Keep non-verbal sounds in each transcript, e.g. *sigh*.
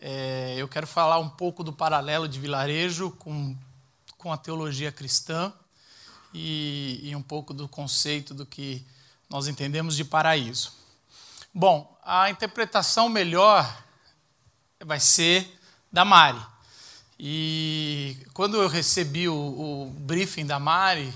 é, eu quero falar um pouco do paralelo de vilarejo com, com a teologia cristã e, e um pouco do conceito do que nós entendemos de paraíso. Bom, a interpretação melhor vai ser da Mari. E quando eu recebi o, o briefing da Mari,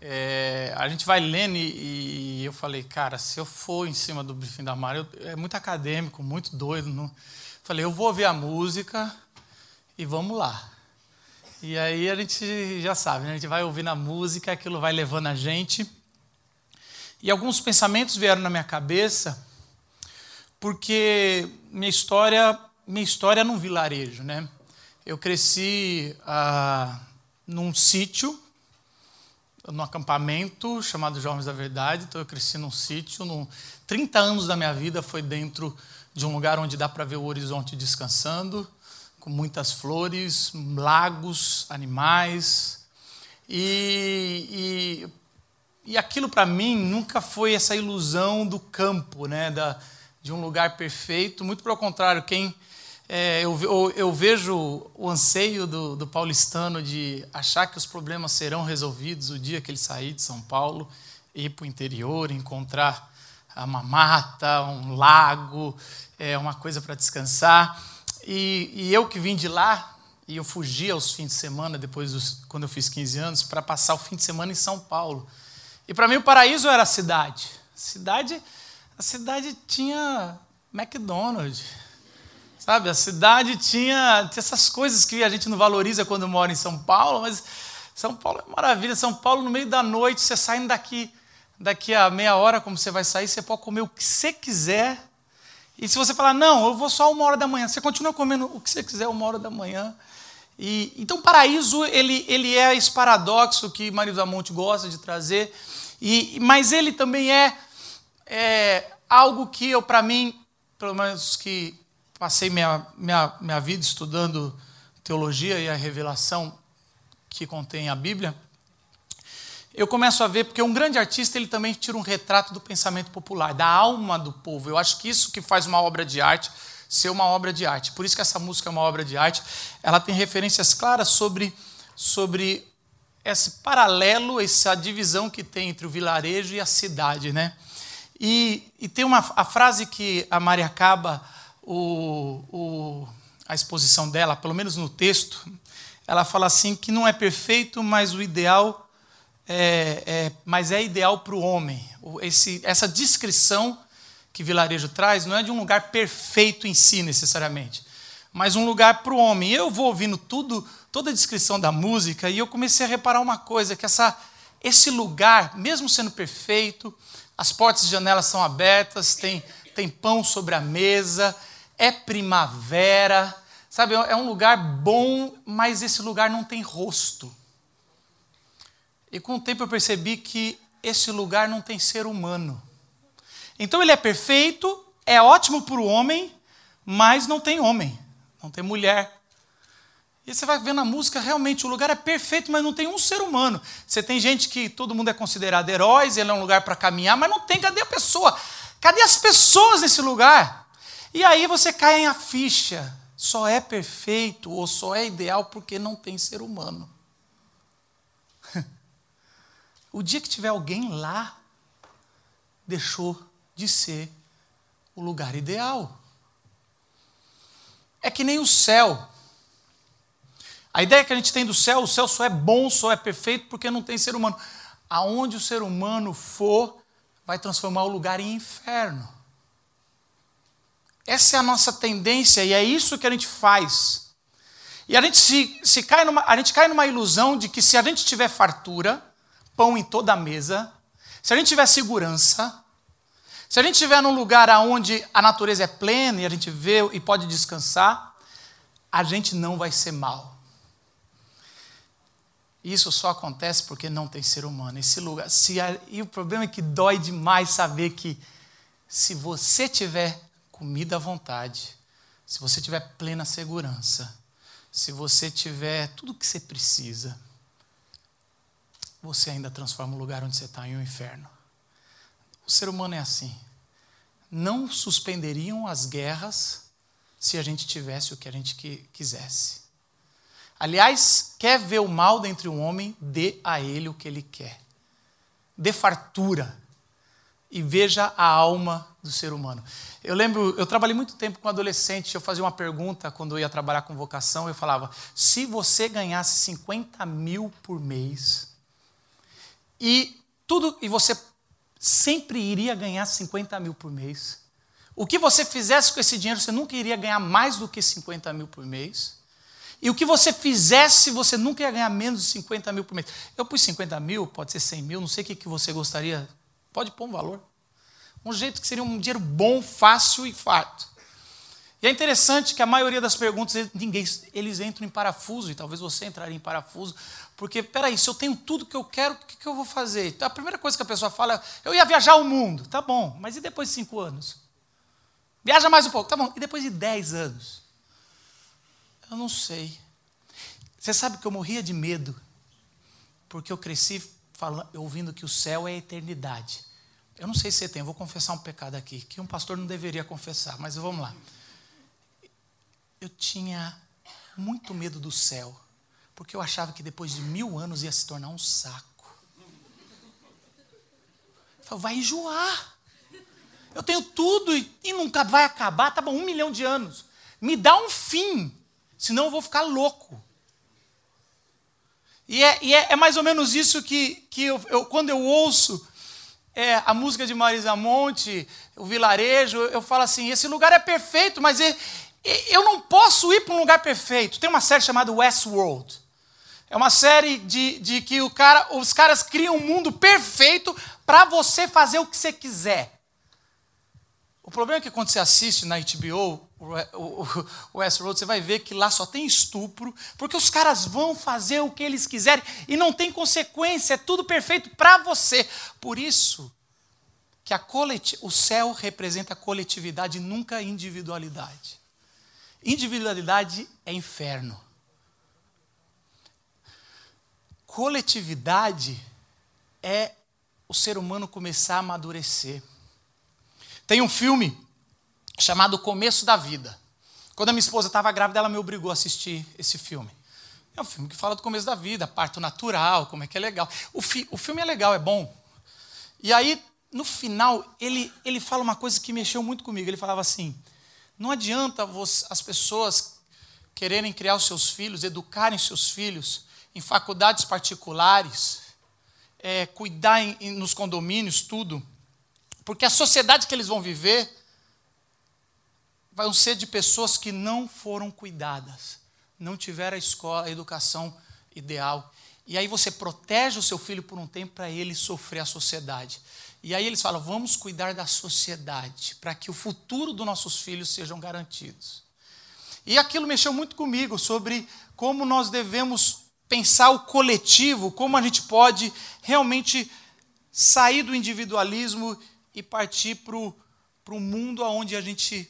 é, a gente vai lendo e, e, eu falei, cara, se eu for em cima do briefing da Mari, eu, é muito acadêmico, muito doido. Não, Falei, eu vou ouvir a música e vamos lá. E aí a gente já sabe, né? a gente vai ouvindo a música, aquilo vai levando a gente. E alguns pensamentos vieram na minha cabeça, porque minha história, minha história é num vilarejo, né? Eu cresci ah, num sítio, num acampamento chamado Jovens da Verdade. Então eu cresci num sítio, num, 30 anos da minha vida foi dentro de um lugar onde dá para ver o horizonte descansando, com muitas flores, lagos, animais. E, e, e aquilo para mim nunca foi essa ilusão do campo, né, da, de um lugar perfeito. Muito pelo contrário, quem é, eu, eu, vejo o anseio do, do paulistano de achar que os problemas serão resolvidos o dia que ele sair de São Paulo, ir para o interior, encontrar uma mata, um lago, é, uma coisa para descansar. E, e, eu que vim de lá, e eu fugi aos fins de semana, depois dos, quando eu fiz 15 anos, para passar o fim de semana em São Paulo. E para mim o paraíso era a cidade. Cidade, a cidade tinha McDonald's, sabe? A cidade tinha, tinha essas coisas que a gente não valoriza quando mora em São Paulo, mas São Paulo é maravilha. São Paulo no meio da noite, você saindo daqui daqui a meia hora, como você vai sair, você pode comer o que você quiser. E se você falar, não, eu vou só uma hora da manhã, você continua comendo o que você quiser uma hora da manhã. E, então, o paraíso, ele, ele é esse paradoxo que Marido da Monte gosta de trazer, e, mas ele também é, é algo que eu, para mim, pelo menos que passei minha, minha, minha vida estudando teologia e a revelação que contém a Bíblia, eu começo a ver, porque um grande artista ele também tira um retrato do pensamento popular, da alma do povo. Eu acho que isso que faz uma obra de arte ser uma obra de arte. Por isso que essa música é uma obra de arte. Ela tem referências claras sobre, sobre esse paralelo, essa divisão que tem entre o vilarejo e a cidade. Né? E, e tem uma, a frase que a Maria acaba o, o, a exposição dela, pelo menos no texto, ela fala assim que não é perfeito, mas o ideal é, é, mas é ideal para o homem. Esse, essa descrição que Vilarejo traz não é de um lugar perfeito em si, necessariamente, mas um lugar para o homem. Eu vou ouvindo tudo, toda a descrição da música, e eu comecei a reparar uma coisa: que essa, esse lugar, mesmo sendo perfeito, as portas e janelas são abertas, tem, tem pão sobre a mesa, é primavera, sabe? É um lugar bom, mas esse lugar não tem rosto. E com o tempo eu percebi que esse lugar não tem ser humano. Então ele é perfeito, é ótimo para o homem, mas não tem homem, não tem mulher. E você vai ver na música, realmente, o lugar é perfeito, mas não tem um ser humano. Você tem gente que todo mundo é considerado heróis, ele é um lugar para caminhar, mas não tem, cadê a pessoa? Cadê as pessoas nesse lugar? E aí você cai em a ficha. Só é perfeito ou só é ideal porque não tem ser humano. O dia que tiver alguém lá, deixou de ser o lugar ideal. É que nem o céu. A ideia que a gente tem do céu, o céu só é bom, só é perfeito porque não tem ser humano. Aonde o ser humano for, vai transformar o lugar em inferno. Essa é a nossa tendência e é isso que a gente faz. E a gente, se, se cai numa, a gente cai numa ilusão de que se a gente tiver fartura, pão em toda a mesa, se a gente tiver segurança, se a gente estiver num lugar onde a natureza é plena e a gente vê e pode descansar, a gente não vai ser mal. Isso só acontece porque não tem ser humano. Esse lugar. Se, e o problema é que dói demais saber que se você tiver comida à vontade, se você tiver plena segurança, se você tiver tudo o que você precisa, você ainda transforma o lugar onde você está em um inferno. O ser humano é assim. Não suspenderiam as guerras se a gente tivesse o que a gente quisesse. Aliás, quer ver o mal dentro um homem, dê a ele o que ele quer. Dê fartura e veja a alma do ser humano. Eu lembro, eu trabalhei muito tempo com adolescente, eu fazia uma pergunta quando eu ia trabalhar com vocação, eu falava: se você ganhasse 50 mil por mês, e tudo e você sempre iria ganhar 50 mil por mês. O que você fizesse com esse dinheiro, você nunca iria ganhar mais do que 50 mil por mês. E o que você fizesse, você nunca ia ganhar menos de 50 mil por mês. Eu pus 50 mil, pode ser 100 mil, não sei o que, que você gostaria. Pode pôr um valor. Um jeito que seria um dinheiro bom, fácil e farto. E é interessante que a maioria das perguntas, ninguém, eles entram em parafuso, e talvez você entraria em parafuso, porque, peraí, se eu tenho tudo que eu quero, o que, que eu vou fazer? Então, a primeira coisa que a pessoa fala é, eu ia viajar o mundo. Tá bom, mas e depois de cinco anos? Viaja mais um pouco, tá bom. E depois de dez anos? Eu não sei. Você sabe que eu morria de medo, porque eu cresci falando, ouvindo que o céu é a eternidade. Eu não sei se você tem, eu vou confessar um pecado aqui, que um pastor não deveria confessar, mas vamos lá eu tinha muito medo do céu, porque eu achava que depois de mil anos ia se tornar um saco. Eu falei, vai enjoar. Eu tenho tudo e, e nunca vai acabar, tá bom, um milhão de anos. Me dá um fim, senão eu vou ficar louco. E é, e é, é mais ou menos isso que, que eu, eu, quando eu ouço é, a música de Marisa Monte, o vilarejo, eu falo assim: esse lugar é perfeito, mas é, eu não posso ir para um lugar perfeito. Tem uma série chamada Westworld. É uma série de, de que cara, os caras criam um mundo perfeito para você fazer o que você quiser. O problema é que quando você assiste na HBO o Westworld, você vai ver que lá só tem estupro, porque os caras vão fazer o que eles quiserem e não tem consequência, é tudo perfeito para você. Por isso que a o céu representa coletividade, nunca individualidade. Individualidade é inferno. Coletividade é o ser humano começar a amadurecer. Tem um filme chamado Começo da Vida. Quando a minha esposa estava grávida, ela me obrigou a assistir esse filme. É um filme que fala do começo da vida, parto natural, como é que é legal. O, fi, o filme é legal, é bom. E aí, no final, ele, ele fala uma coisa que mexeu muito comigo. Ele falava assim: não adianta as pessoas quererem criar os seus filhos, educarem seus filhos em faculdades particulares, é, cuidar em, nos condomínios, tudo, porque a sociedade que eles vão viver vão ser de pessoas que não foram cuidadas, não tiveram a escola, a educação ideal. E aí você protege o seu filho por um tempo para ele sofrer a sociedade. E aí eles falam: vamos cuidar da sociedade, para que o futuro dos nossos filhos sejam garantidos. E aquilo mexeu muito comigo sobre como nós devemos pensar o coletivo, como a gente pode realmente sair do individualismo e partir para o mundo onde a gente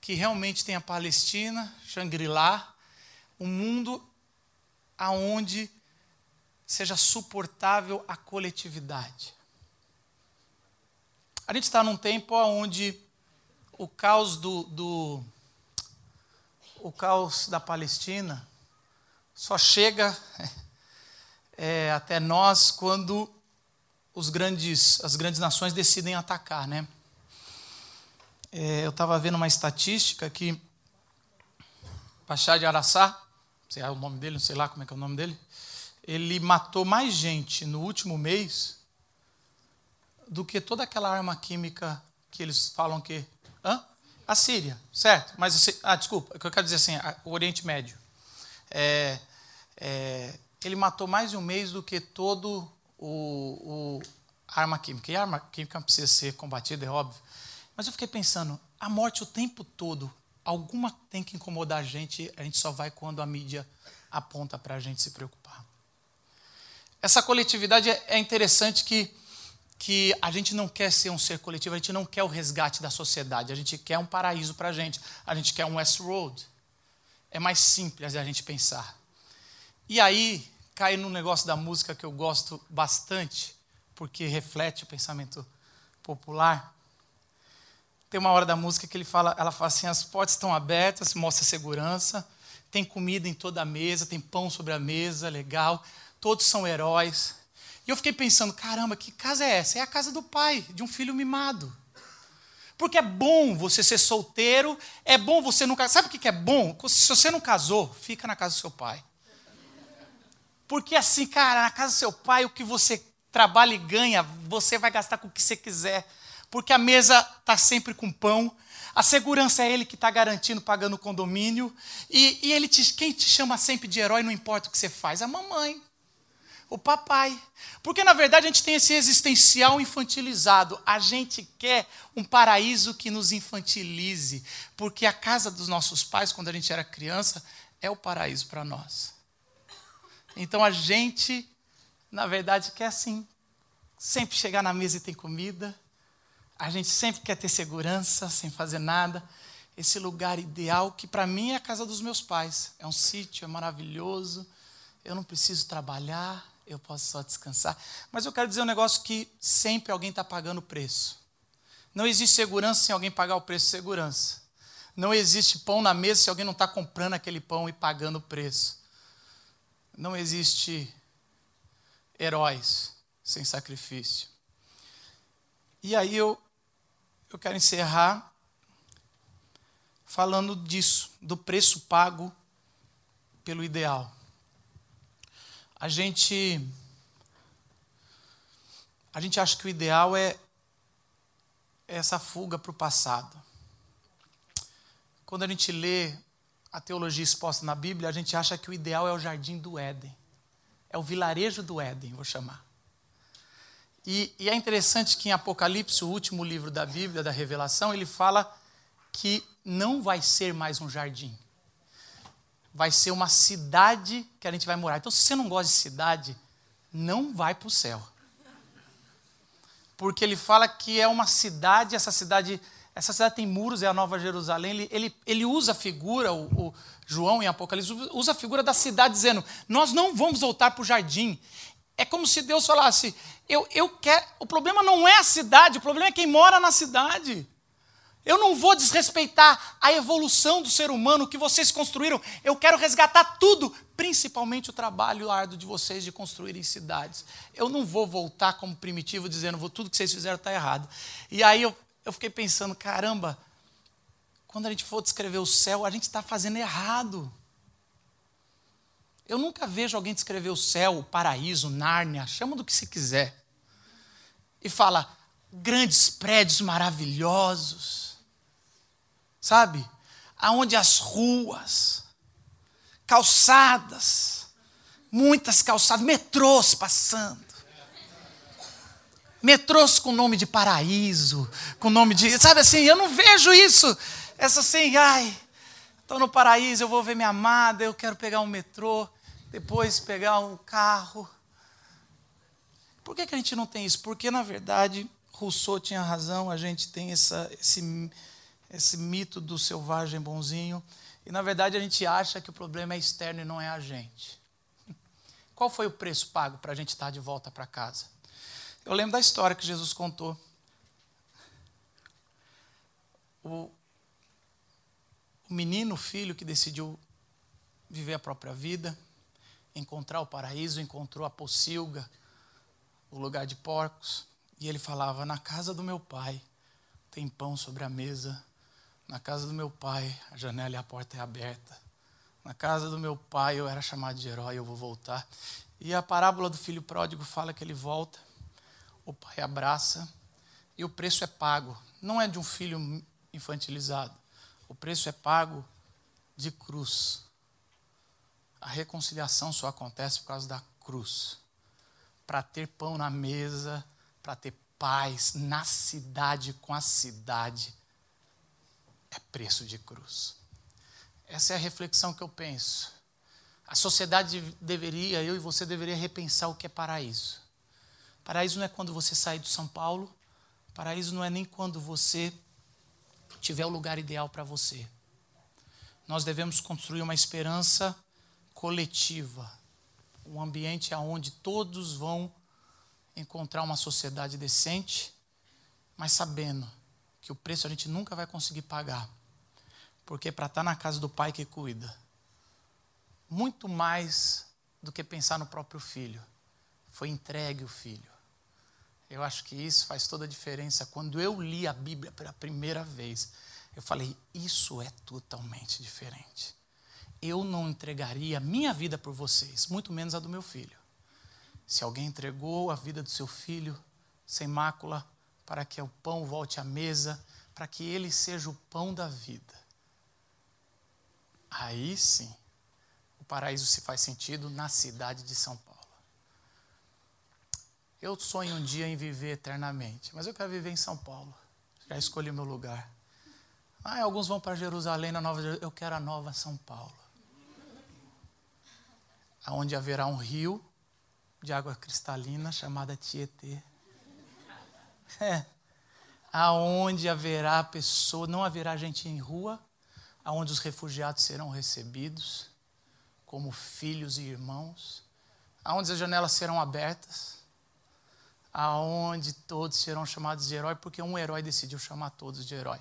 que realmente tem a Palestina, Shangri-La, um mundo aonde seja suportável a coletividade. A gente está num tempo onde o caos do, do, o caos da Palestina só chega *laughs* é, até nós quando os grandes, as grandes nações decidem atacar, né? É, eu estava vendo uma estatística que Pachá de Araçá, sei lá o nome dele, não sei lá como é que é o nome dele, ele matou mais gente no último mês do que toda aquela arma química que eles falam que. Hã? A Síria, certo? Mas, ah, desculpa, eu quero dizer assim, o Oriente Médio. É, é, ele matou mais de um mês do que todo o, o arma química. E a arma química precisa ser combatida, é óbvio. Mas eu fiquei pensando, a morte o tempo todo, alguma tem que incomodar a gente, a gente só vai quando a mídia aponta para a gente se preocupar. essa coletividade é, é interessante que, que a gente não quer ser um ser coletivo, a gente não quer o resgate da sociedade, a gente quer um paraíso para a gente, a gente quer um Westworld. É mais simples a gente pensar. E aí cai no negócio da música que eu gosto bastante, porque reflete o pensamento popular. Tem uma hora da música que ele fala, ela fala assim: as portas estão abertas, mostra segurança, tem comida em toda a mesa, tem pão sobre a mesa, legal, todos são heróis. E eu fiquei pensando: caramba, que casa é essa? É a casa do pai, de um filho mimado. Porque é bom você ser solteiro, é bom você nunca. Sabe o que é bom? Se você não casou, fica na casa do seu pai. Porque assim, cara, na casa do seu pai, o que você trabalha e ganha, você vai gastar com o que você quiser porque a mesa está sempre com pão, a segurança é ele que está garantindo, pagando o condomínio, e, e ele te, quem te chama sempre de herói, não importa o que você faz, a mamãe, o papai. Porque na verdade a gente tem esse existencial infantilizado. A gente quer um paraíso que nos infantilize, porque a casa dos nossos pais, quando a gente era criança, é o paraíso para nós. Então a gente, na verdade, quer assim, sempre chegar na mesa e tem comida, a gente sempre quer ter segurança, sem fazer nada. Esse lugar ideal, que para mim é a casa dos meus pais. É um sítio, é maravilhoso. Eu não preciso trabalhar, eu posso só descansar. Mas eu quero dizer um negócio que sempre alguém está pagando o preço. Não existe segurança sem alguém pagar o preço de segurança. Não existe pão na mesa se alguém não está comprando aquele pão e pagando o preço. Não existe heróis sem sacrifício. E aí eu eu quero encerrar falando disso, do preço pago pelo ideal. A gente a gente acha que o ideal é essa fuga para o passado. Quando a gente lê a teologia exposta na Bíblia, a gente acha que o ideal é o jardim do Éden. É o vilarejo do Éden, vou chamar. E, e, é interessante que em Apocalipse, o último livro da Bíblia, da Revelação, ele fala que não vai ser mais um jardim. Vai ser uma cidade que a gente vai morar. Então, se você não gosta de cidade, não vai para o céu. Porque ele fala que é uma cidade, essa cidade, essa cidade tem muros, é a Nova Jerusalém. Ele, ele, ele usa a figura, o, o João em Apocalipse, usa a figura da cidade, dizendo: Nós não vamos voltar para o jardim. É como se Deus falasse: eu, eu quero. O problema não é a cidade, o problema é quem mora na cidade. Eu não vou desrespeitar a evolução do ser humano que vocês construíram. Eu quero resgatar tudo, principalmente o trabalho árduo de vocês de construírem cidades. Eu não vou voltar como primitivo dizendo tudo que vocês fizeram está errado. E aí eu, eu fiquei pensando: caramba, quando a gente for descrever o céu, a gente está fazendo errado. Eu nunca vejo alguém descrever o céu, o paraíso, Nárnia, chama do que se quiser. E fala grandes prédios maravilhosos. Sabe? Aonde as ruas, calçadas, muitas calçadas, metrôs passando. Metrôs com nome de paraíso, com nome de. Sabe assim, eu não vejo isso. Essa assim, ai, estou no paraíso, eu vou ver minha amada, eu quero pegar um metrô depois pegar um carro. Por que, que a gente não tem isso? Porque, na verdade, Rousseau tinha razão, a gente tem essa, esse, esse mito do selvagem bonzinho, e, na verdade, a gente acha que o problema é externo e não é a gente. *laughs* Qual foi o preço pago para a gente estar de volta para casa? Eu lembro da história que Jesus contou. O, o menino, o filho que decidiu viver a própria vida, encontrar o paraíso, encontrou a pocilga, o lugar de porcos, e ele falava: Na casa do meu pai tem pão sobre a mesa, na casa do meu pai a janela e a porta é aberta, na casa do meu pai eu era chamado de herói, eu vou voltar. E a parábola do filho pródigo fala que ele volta, o pai abraça e o preço é pago. Não é de um filho infantilizado, o preço é pago de cruz. A reconciliação só acontece por causa da cruz. Para ter pão na mesa, para ter paz na cidade com a cidade, é preço de cruz. Essa é a reflexão que eu penso. A sociedade deveria, eu e você deveria repensar o que é paraíso. Paraíso não é quando você sair de São Paulo, paraíso não é nem quando você tiver o lugar ideal para você. Nós devemos construir uma esperança coletiva, um ambiente onde todos vão encontrar uma sociedade decente, mas sabendo que o preço a gente nunca vai conseguir pagar. Porque para estar tá na casa do pai que cuida, muito mais do que pensar no próprio filho, foi entregue o filho. Eu acho que isso faz toda a diferença. Quando eu li a Bíblia pela primeira vez, eu falei: isso é totalmente diferente. Eu não entregaria minha vida por vocês, muito menos a do meu filho. Se alguém entregou a vida do seu filho sem mácula, para que o pão volte à mesa, para que ele seja o pão da vida. Aí sim, o paraíso se faz sentido na cidade de São Paulo. Eu sonho um dia em viver eternamente, mas eu quero viver em São Paulo. Já escolhi meu lugar. Ah, alguns vão para Jerusalém, na Nova Eu quero a Nova São Paulo. Onde haverá um rio de água cristalina chamada Tietê. É. Aonde haverá pessoa, não haverá gente em rua, aonde os refugiados serão recebidos como filhos e irmãos, aonde as janelas serão abertas, aonde todos serão chamados de herói, porque um herói decidiu chamar todos de herói.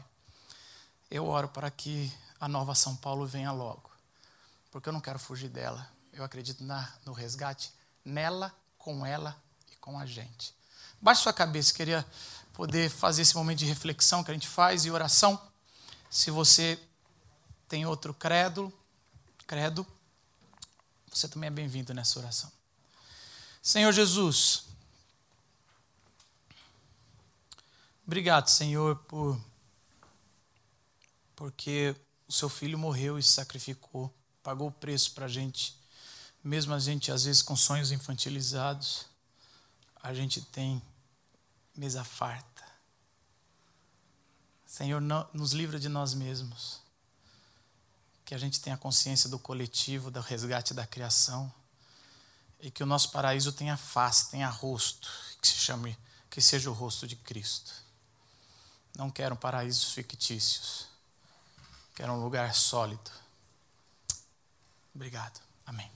Eu oro para que a nova São Paulo venha logo, porque eu não quero fugir dela. Eu acredito na, no resgate nela, com ela e com a gente. Baixe sua cabeça, queria poder fazer esse momento de reflexão que a gente faz e oração. Se você tem outro credo, credo, você também é bem-vindo nessa oração. Senhor Jesus, obrigado, Senhor, por porque o seu filho morreu e se sacrificou, pagou o preço para a gente mesmo a gente, às vezes, com sonhos infantilizados, a gente tem mesa farta. Senhor, nos livra de nós mesmos. Que a gente tenha consciência do coletivo, do resgate da criação. E que o nosso paraíso tenha face, tenha rosto, que se chame, que seja o rosto de Cristo. Não quero paraísos fictícios. Quero um lugar sólido. Obrigado. Amém.